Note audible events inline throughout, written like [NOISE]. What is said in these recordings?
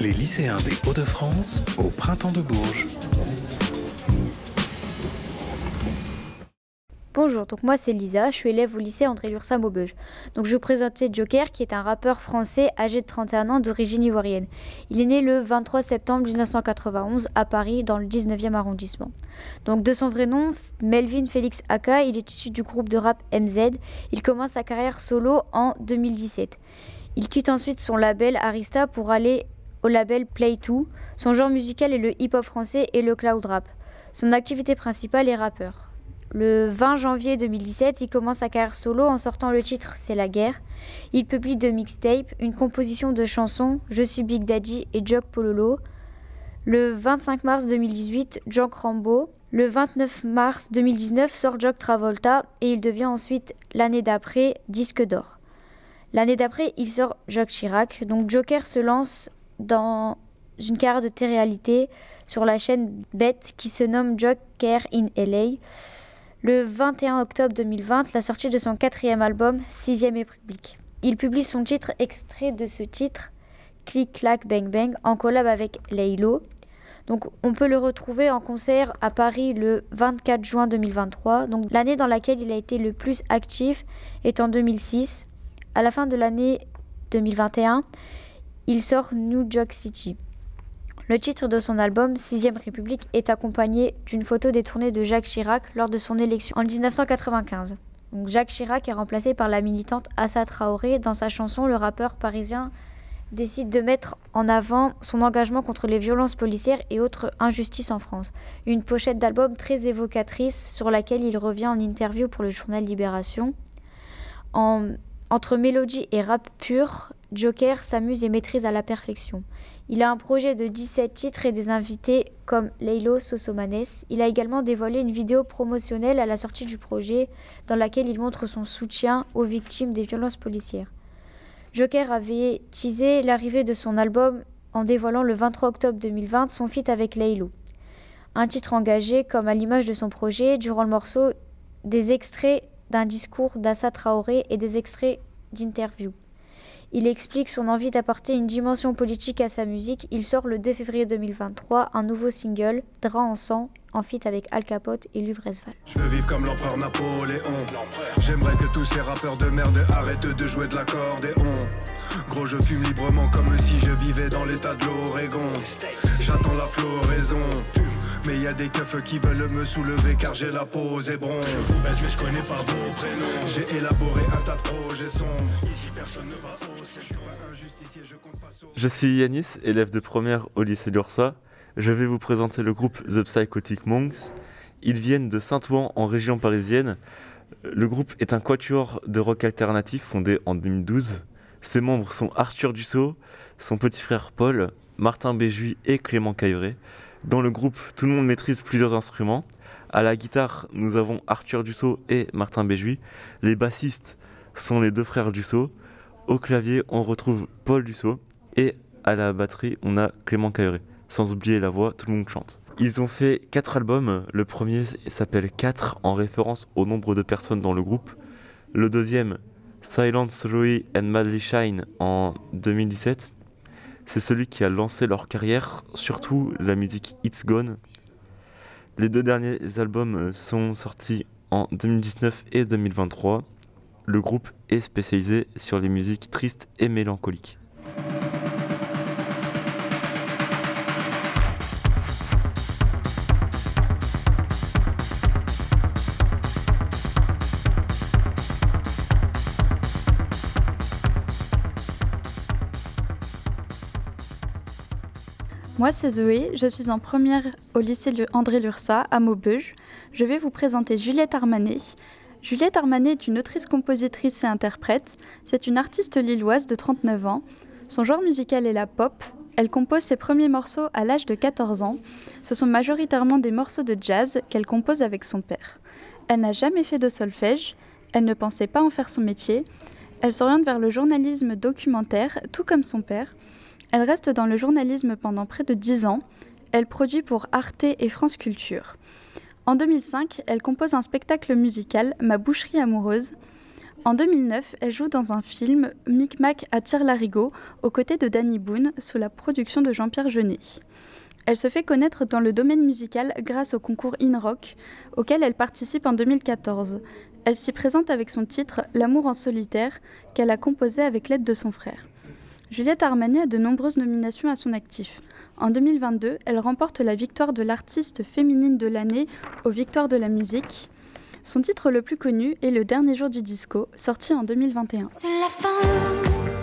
Les lycéens des Hauts-de-France au printemps de Bourges. Bonjour, donc moi c'est Lisa, je suis élève au lycée André Lursa Maubeuge. Donc je vais vous présenter Joker qui est un rappeur français âgé de 31 ans d'origine ivoirienne. Il est né le 23 septembre 1991 à Paris dans le 19e arrondissement. Donc de son vrai nom, Melvin Félix Aka, il est issu du groupe de rap MZ. Il commence sa carrière solo en 2017. Il quitte ensuite son label Arista pour aller au label Play2. Son genre musical est le hip-hop français et le cloud rap. Son activité principale est rappeur. Le 20 janvier 2017, il commence sa carrière solo en sortant le titre C'est la guerre. Il publie deux mixtapes, une composition de chansons Je suis Big Daddy et Jock Pololo. Le 25 mars 2018, Jock Rambo. Le 29 mars 2019 sort Jock Travolta et il devient ensuite l'année d'après disque d'or. L'année d'après, il sort Jock Chirac. Donc Joker se lance dans une carrière de télé-réalité sur la chaîne Bête qui se nomme Joker in LA. Le 21 octobre 2020, la sortie de son quatrième album, Sixième République. Il publie son titre extrait de ce titre, Click Clack Bang Bang, en collab avec Laylo. Donc on peut le retrouver en concert à Paris le 24 juin 2023. Donc l'année dans laquelle il a été le plus actif est en 2006. À la fin de l'année 2021, il sort New York City. Le titre de son album, Sixième République, est accompagné d'une photo détournée de Jacques Chirac lors de son élection en 1995. Donc Jacques Chirac est remplacé par la militante Assa Traoré. Dans sa chanson, le rappeur parisien décide de mettre en avant son engagement contre les violences policières et autres injustices en France. Une pochette d'album très évocatrice sur laquelle il revient en interview pour le journal Libération. entre mélodie et rap pur, Joker s'amuse et maîtrise à la perfection. Il a un projet de 17 titres et des invités comme Leilo Sosomanes. Il a également dévoilé une vidéo promotionnelle à la sortie du projet dans laquelle il montre son soutien aux victimes des violences policières. Joker avait teasé l'arrivée de son album en dévoilant le 23 octobre 2020 son feat avec Leilo. Un titre engagé comme à l'image de son projet, durant le morceau, des extraits d'un discours d'Assa Traoré et des extraits d'interviews. Il explique son envie d'apporter une dimension politique à sa musique. Il sort le 2 février 2023 un nouveau single, Drap en sang, en feat avec Al Capote et Luvresval. Je veux vivre comme l'empereur Napoléon. J'aimerais que tous ces rappeurs de merde arrêtent de jouer de l'accordéon. Gros, je fume librement comme si je vivais dans l'état de l'Oregon. J'attends la floraison. Mais y a des keufs qui veulent me soulever car j'ai la peau zébron. Je vous baisse mais je connais pas vos prénoms. J'ai élaboré un tas de projets sombres. Je suis Yanis, élève de première au lycée d'Ursa. Je vais vous présenter le groupe The Psychotic Monks. Ils viennent de Saint-Ouen en région parisienne. Le groupe est un quatuor de rock alternatif fondé en 2012. Ses membres sont Arthur Dussault, son petit frère Paul, Martin Béjuy et Clément Cailleret. Dans le groupe, tout le monde maîtrise plusieurs instruments. À la guitare, nous avons Arthur Dussault et Martin Béjuy. Les bassistes sont les deux frères Dussault. Au clavier, on retrouve Paul Dussault. Et à la batterie, on a Clément Cailleret. Sans oublier la voix, tout le monde chante. Ils ont fait quatre albums. Le premier s'appelle 4 en référence au nombre de personnes dans le groupe. Le deuxième, Silence Joey and Madly Shine en 2017 c'est celui qui a lancé leur carrière, surtout la musique It's Gone. Les deux derniers albums euh, sont sortis en 2019 et 2023. Le groupe est spécialisé sur les musiques tristes et mélancoliques. Moi, c'est Zoé, je suis en première au lycée André Lursa à Maubeuge. Je vais vous présenter Juliette Armanet. Juliette Armanet est une autrice, compositrice et interprète. C'est une artiste lilloise de 39 ans. Son genre musical est la pop. Elle compose ses premiers morceaux à l'âge de 14 ans. Ce sont majoritairement des morceaux de jazz qu'elle compose avec son père. Elle n'a jamais fait de solfège. Elle ne pensait pas en faire son métier. Elle s'oriente vers le journalisme documentaire, tout comme son père. Elle reste dans le journalisme pendant près de 10 ans. Elle produit pour Arte et France Culture. En 2005, elle compose un spectacle musical, Ma boucherie amoureuse. En 2009, elle joue dans un film Micmac à Tire-Larigot aux côtés de Danny Boone sous la production de Jean-Pierre Jeunet. Elle se fait connaître dans le domaine musical grâce au concours In Rock auquel elle participe en 2014. Elle s'y présente avec son titre L'amour en solitaire qu'elle a composé avec l'aide de son frère. Juliette Armanet a de nombreuses nominations à son actif. En 2022, elle remporte la victoire de l'artiste féminine de l'année aux Victoires de la musique. Son titre le plus connu est Le dernier jour du disco, sorti en 2021. C'est la fin,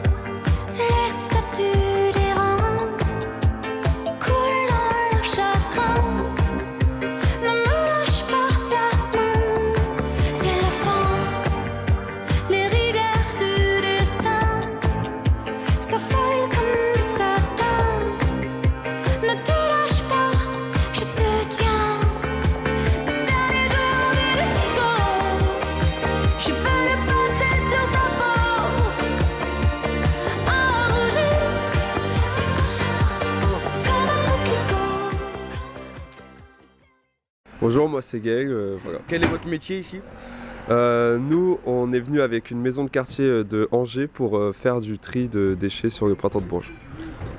Bonjour, moi c'est Gaël. euh, voilà. Quel est votre métier ici? Euh, nous, on est venu avec une maison de quartier euh, de Angers pour euh, faire du tri de déchets sur le printemps de Bourges.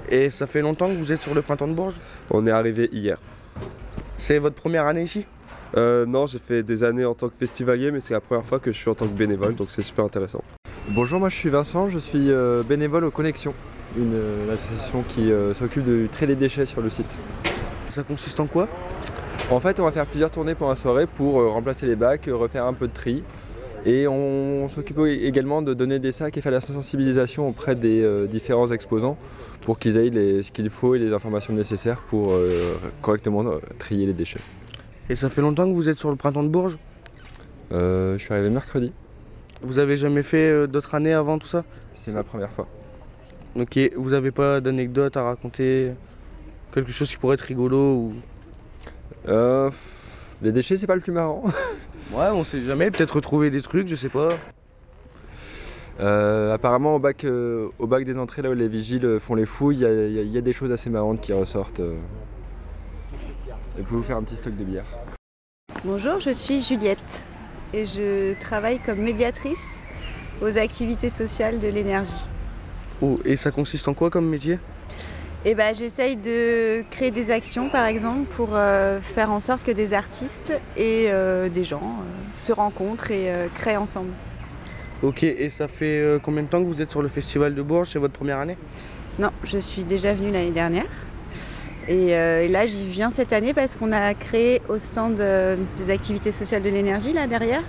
Et ça fait longtemps que vous êtes sur le printemps de Bourges? On est arrivé hier. C'est votre première année ici? Euh, non, j'ai fait des années en tant que festivalier, mais c'est la première fois que je suis en tant que bénévole, donc c'est super intéressant. Bonjour, moi je suis Vincent, je suis euh, bénévole aux Connexions, une, euh, association qui euh, s'occupe du tri des déchets sur le site. Ça consiste en quoi? En fait, on va faire plusieurs tournées pour la soirée pour euh, remplacer les bacs, euh, refaire un peu de tri. Et on, s'occupe également de donner des sacs et faire la sensibilisation auprès des euh, différents exposants pour qu'ils aient les- ce qu'il faut et les informations nécessaires pour euh, correctement euh, trier les déchets. Et ça fait longtemps que vous êtes sur le printemps de Bourges? Euh, je suis arrivé mercredi, Vous avez jamais fait d'autres années avant tout ça? C'est ma première fois. Ok, vous avez pas d'anecdotes à raconter? Quelque chose qui pourrait être rigolo ou... Euh, les déchets, c'est pas le plus marrant. [LAUGHS] Ouais, on sait jamais, peut-être retrouver des trucs, je sais pas. Euh, apparemment, au bac, euh, au bac des entrées, là où les vigiles font les fouilles, il y, a- y y des choses assez marrantes qui ressortent. euh. Et vous pouvez vous faire un petit stock de bière. Bonjour, je suis Juliette et je travaille comme médiatrice aux activités sociales de l'énergie. Oh, et ça consiste en quoi comme métier? Et ben, j'essaye de créer des actions, par exemple, pour euh, faire en sorte que des artistes et euh, des gens euh, se rencontrent et créent ensemble. Ok, et ça fait combien de temps que vous êtes sur le festival de Bourges? C'est votre première année? Non, je suis déjà venue l'année dernière. Et, et là, j'y viens cette année parce qu'on a créé au stand des activités sociales de l'énergie, là derrière,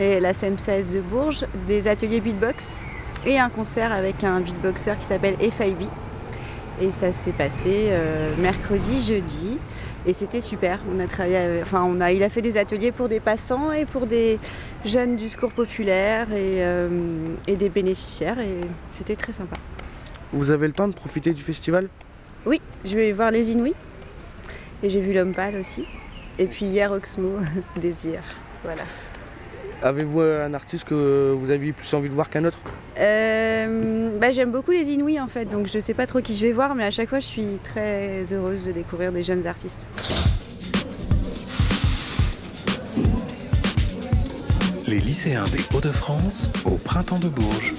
et la CMCS de Bourges, des ateliers beatbox et un concert avec un beatboxer qui s'appelle FIB. Et ça s'est passé euh, mercredi, jeudi. Et c'était super. On a travaillé, avec- enfin, on a, il a fait des ateliers pour des passants et pour des jeunes du secours populaire et, euh, et des bénéficiaires. Et c'était très sympa. Vous avez le temps de profiter du festival? Oui, je vais voir les Inouïs. Et j'ai vu l'homme pâle aussi. Et puis hier, Oxmo, [LAUGHS] Désir. Voilà. Avez-vous un artiste que vous aviez plus envie de voir qu'un autre? Euh, bah, J'aime beaucoup les Inouïs en fait, donc je sais pas trop qui je vais voir, mais à chaque fois, je suis très heureuse de découvrir des jeunes artistes. Les lycéens des Hauts-de-France au printemps de Bourges.